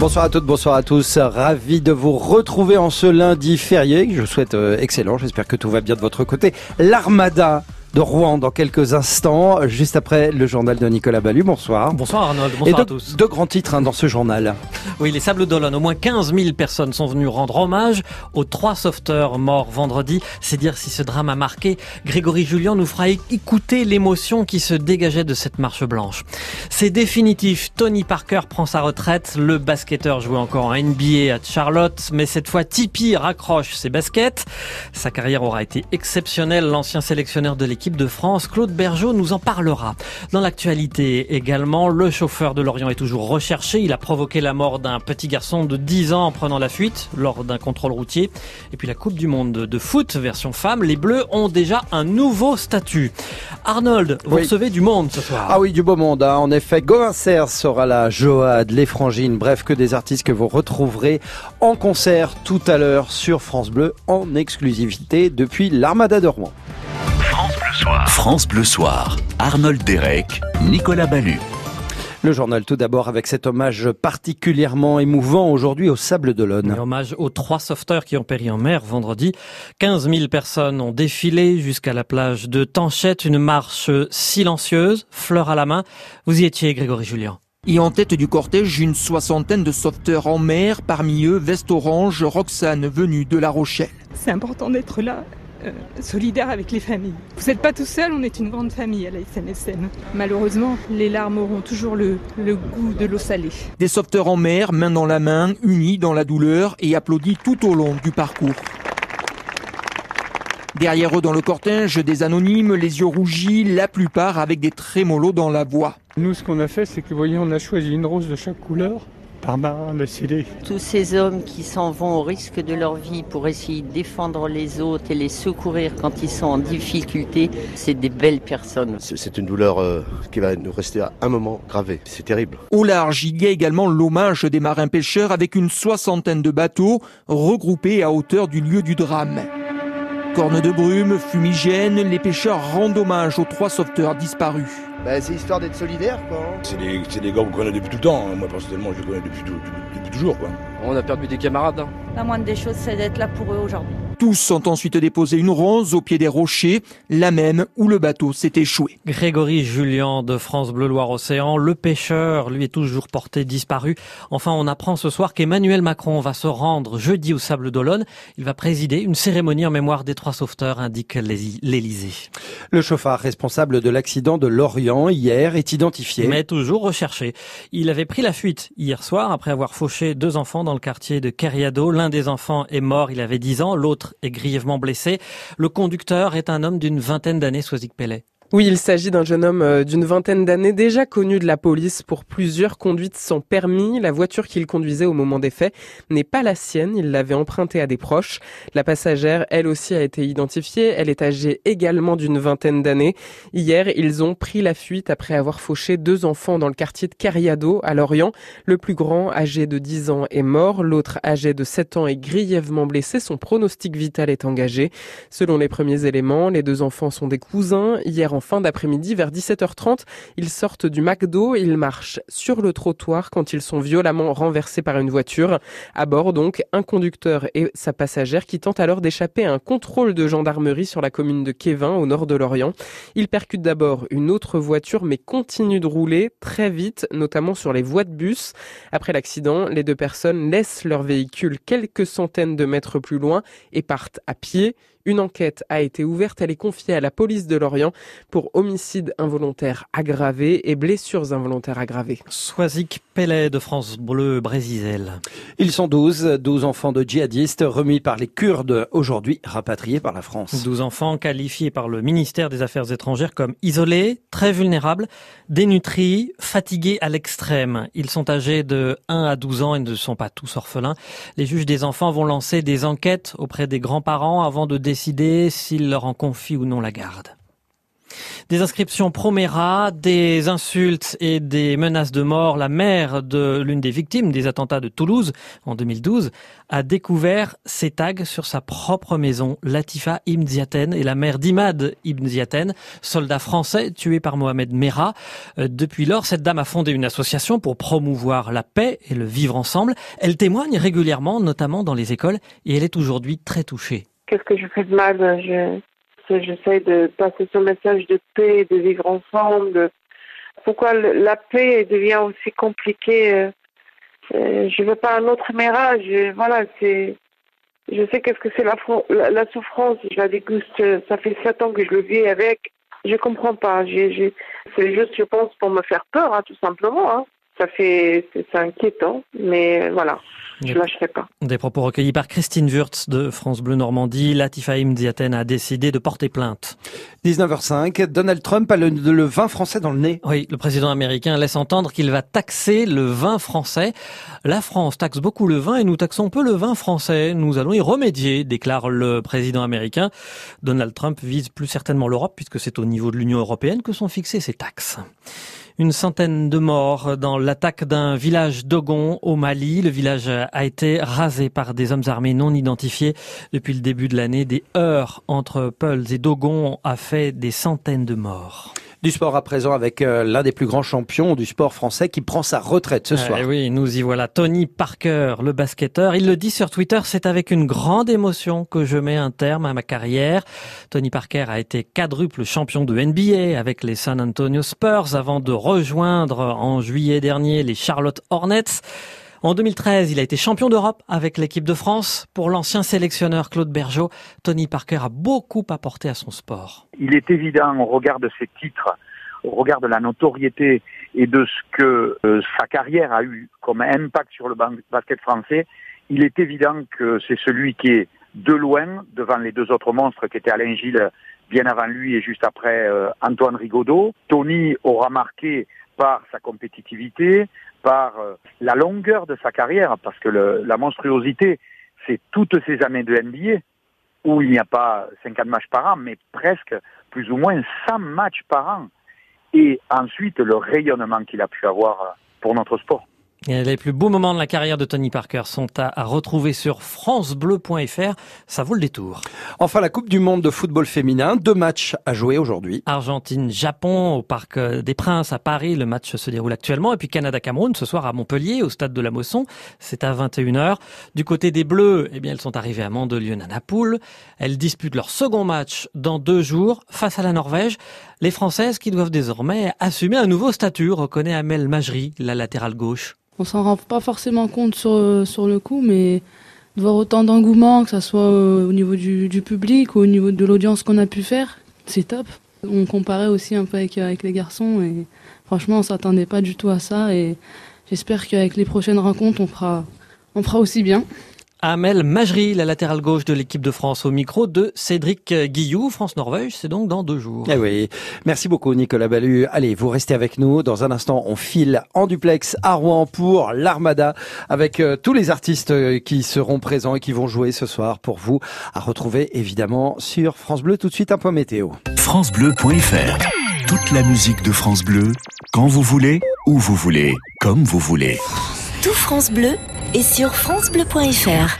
Bonsoir à toutes, bonsoir à tous. Ravi de vous retrouver en ce lundi férié. Je vous souhaite euh, excellent. J'espère que tout va bien de votre côté. L'Armada de Rouen dans quelques instants, juste après le journal de Nicolas Ballu. Bonsoir. Bonsoir Arnold, bonsoir Et à tous. Deux grands titres hein, dans ce journal. Oui, les Sables d'Olonne, au moins 15 000 personnes sont venues rendre hommage aux trois sauveteurs morts vendredi. C'est dire si ce drame a marqué. Grégory Julien nous fera écouter l'émotion qui se dégageait de cette marche blanche. C'est définitif, Tony Parker prend sa retraite. Le basketteur jouait encore en NBA à Charlotte, mais cette fois Tipeee raccroche ses baskets. Sa carrière aura été exceptionnelle. L'ancien sélectionneur de l'équipe de France, Claude Bergeau, nous en parlera. Dans l'actualité également, le chauffeur de Lorient est toujours recherché. Il a provoqué la mort d'un petit garçon de 10 ans en prenant la fuite lors d'un contrôle routier. Et puis la Coupe du Monde de foot version femme, les Bleus ont déjà un nouveau statut. Arnold, vous Oui. recevez du monde ce soir. Ah oui, du beau monde. hein. En effet, Gauvin Serre sera là, Joad, Les Frangines, bref, que des artistes que vous retrouverez en concert tout à l'heure sur France Bleu en exclusivité depuis l'Armada de Rouen. France Bleu Soir. Arnold Derek, Nicolas Ballu. Le journal tout d'abord avec cet hommage particulièrement émouvant aujourd'hui au Sable d'Olonne. Hommage aux trois sauveteurs qui ont péri en mer vendredi. 15 000 personnes ont défilé jusqu'à la plage de Tanchette, une marche silencieuse, fleur à la main. Vous y étiez, Grégory Julien. Et en tête du cortège, une soixantaine de sauveteurs en mer, parmi eux Veste Orange, Roxane venue de La Rochelle. C'est important d'être là, euh, solidaire avec les familles. Vous n'êtes pas tout seul, on est une grande famille à la SNSM. Malheureusement, les larmes auront toujours le, le goût de l'eau salée. Des sauveteurs en mer, main dans la main, unis dans la douleur et applaudis tout au long du parcours. Derrière eux dans le cortège, des anonymes, les yeux rougis, la plupart avec des trémolos dans la voix. Nous, ce qu'on a fait, c'est que, vous voyez, on a choisi une rose de chaque couleur. Par marin, on a scellé. Tous ces hommes qui s'en vont au risque de leur vie pour essayer de défendre les autres et les secourir quand ils sont en difficulté, c'est des belles personnes. C'est c'est une douleur euh, qui va nous rester à un moment gravée. C'est terrible. Au large, il y a également l'hommage des marins pêcheurs avec une soixantaine de bateaux regroupés à hauteur du lieu du drame. Cornes de brume, fumigène, les pêcheurs rendent hommage aux trois sauveteurs disparus. Bah, c'est histoire d'être solidaire, quoi. hein. C'est des, c'est des gars qu'on connaît depuis tout le temps. hein. Moi, personnellement, je les connais depuis, tout- depuis- depuis toujours. Quoi. On a perdu des camarades. hein. La moindre des choses, c'est d'être là pour eux aujourd'hui. Tous ont ensuite déposé une rose au pied des rochers, la même où le bateau s'est échoué. Grégory Julien de France Bleu Loire Océan, le pêcheur, lui est toujours porté disparu. Enfin, on apprend ce soir qu'Emmanuel Macron va se rendre jeudi au Sable d'Olonne. Il va présider une cérémonie en mémoire des trois sauveteurs, indique l'Élysée. Le chauffard responsable de l'accident de Lorient hier est identifié. Mais toujours recherché. Il avait pris la fuite hier soir après avoir fauché deux enfants dans le quartier de Kerriado. L'un des enfants est mort, il avait 10 ans, l'autre est grièvement blessé. Le conducteur est un homme d'une vingtaine d'années, Soisic Pellet. Oui, il s'agit d'un jeune homme euh, d'une vingtaine d'années déjà connu de la police pour plusieurs conduites sans permis. La voiture qu'il conduisait au moment des faits n'est pas la sienne, il l'avait empruntée à des proches. La passagère, elle aussi, a été identifiée. Elle est âgée également d'une vingtaine d'années. Hier, ils ont pris la fuite après avoir fauché deux enfants dans le quartier de Carriado à Lorient. Le plus grand, âgé de 10 ans, est mort. L'autre, âgé de 7 ans, est grièvement blessé. Son pronostic vital est engagé. Selon les premiers éléments, les deux enfants sont des cousins. Hier, fin d'après-midi, vers 17h30, ils sortent du McDo, ils marchent sur le trottoir quand ils sont violemment renversés par une voiture. À bord, donc, un conducteur et sa passagère qui tentent alors d'échapper à un contrôle de gendarmerie sur la commune de Kévin, au nord de Lorient. Ils percutent d'abord une autre voiture, mais continuent de rouler très vite, notamment sur les voies de bus. Après l'accident, les deux personnes laissent leur véhicule quelques centaines de mètres plus loin et partent à pied. Une enquête a été ouverte, elle est confiée à la police de Lorient pour homicide involontaire aggravé et blessures involontaires aggravées. Soisic Pellet de France Bleu Brésisel. Ils sont 12, 12 enfants de djihadistes remis par les Kurdes aujourd'hui rapatriés par la France. 12 enfants qualifiés par le ministère des Affaires étrangères comme isolés, très vulnérables, dénutris, fatigués à l'extrême. Ils sont âgés de 1 à 12 ans et ne sont pas tous orphelins. Les juges des enfants vont lancer des enquêtes auprès des grands-parents avant de décider s'ils leur en confient ou non la garde. Des inscriptions Promera, des insultes et des menaces de mort. La mère de l'une des victimes des attentats de Toulouse en 2012 a découvert ces tags sur sa propre maison. Latifa Ibn Ziaten et la mère d'Imad Ibn Ziaten, soldat français tué par Mohamed Merah. Euh, depuis lors, cette dame a fondé une association pour promouvoir la paix et le vivre ensemble. Elle témoigne régulièrement, notamment dans les écoles, et elle est aujourd'hui très touchée. Qu'est-ce que je fais de mal je j'essaie de passer ce message de paix, de vivre ensemble. Pourquoi la paix devient aussi compliquée euh, euh, Je veux pas un autre mirage. Voilà, c'est. Je sais qu'est-ce que c'est la, la, souffrance. Je la déguste. Ça fait sept ans que je le vis avec. Je comprends pas. c'est juste, je pense, pour me faire peur, hein, tout simplement. Hein. Ça fait, c'est inquiétant, mais voilà. Je lâcherai pas. Des propos recueillis par Christine Wurtz de France Bleu Normandie. Latifaïm Diaten a décidé de porter plainte. 19h05, Donald Trump a le, le, vin français dans le nez. Oui, le président américain laisse entendre qu'il va taxer le vin français. La France taxe beaucoup le vin et nous taxons peu le vin français. Nous allons y remédier, déclare le président américain. Donald Trump vise plus certainement l'Europe puisque c'est au niveau de l'Union européenne que sont fixées ces taxes. Une centaine de morts dans l'attaque d'un village d'Ogon au Mali. Le village a été rasé par des hommes armés non identifiés depuis le début de l'année. Des heurts entre Peuls et Dogon a fait des centaines de morts. Du sport à présent avec euh, l'un des plus grands champions du sport français qui prend sa retraite ce soir. Eh oui, nous y voilà. Tony Parker, le basketteur. Il le dit sur Twitter, c'est avec une grande émotion que je mets un terme à ma carrière. Tony Parker a été quadruple champion de NBA avec les San Antonio Spurs avant de rejoindre en juillet dernier les Charlotte Hornets. En 2013, il a été champion d'Europe avec l'équipe de France. Pour l'ancien sélectionneur Claude Bergeau, Tony Parker a beaucoup apporté à son sport. Il est évident au regard de ses titres, au regard de la notoriété et de ce que euh, sa carrière a eu comme impact sur le basket français, il est évident que c'est celui qui est de loin devant les deux autres monstres qui étaient Alain Gilles bien avant lui et juste après euh, Antoine Rigaudot. Tony aura marqué par sa compétitivité, par euh, la longueur de sa carrière, parce que la monstruosité, c'est toutes ces années de NBA où il n'y a pas 50 matchs par an, mais presque plus ou moins 100 matchs par an. Et ensuite, le rayonnement qu'il a pu avoir pour notre sport. Les plus beaux moments de la carrière de Tony Parker sont à, retrouver sur francebleu.fr. Ça vaut le détour. Enfin, la Coupe du Monde de football féminin. Deux matchs à jouer aujourd'hui. Argentine-Japon au Parc des Princes à Paris. Le match se déroule actuellement. Et puis Canada-Cameroun ce soir à Montpellier au stade de la Mosson. C'est à 21h. Du côté des Bleus, eh bien, elles sont arrivées à Mandelieu-Nanapoule. Elles disputent leur second match dans deux jours face à la Norvège. Les Françaises qui doivent désormais assumer un nouveau statut, reconnaît Amel Majri, la latérale gauche on s'en rend pas forcément compte sur, sur le coup, mais de voir autant d'engouement, que ce soit au niveau du, public ou au niveau de l'audience qu'on a pu faire, c'est top. On comparait aussi un peu avec, avec les garçons et franchement, on s'attendait pas du tout à ça et j'espère qu'avec les prochaines rencontres, on fera aussi bien. Amel Majri, la latérale gauche de l'équipe de France au micro de Cédric Guillou. France-Norvège, c'est donc dans deux jours. Eh oui. Merci beaucoup Nicolas Ballu. Allez, vous restez avec nous. Dans un instant, on file en duplex à Rouen pour l'Armada avec euh, tous les artistes euh, qui seront présents et qui vont jouer ce soir pour vous à retrouver évidemment sur France Bleu. Tout de suite un point météo. FranceBleu.fr Toute la musique de France Bleu, quand vous voulez, où vous voulez, comme vous voulez. Tout France Bleu et sur francebleu.fr.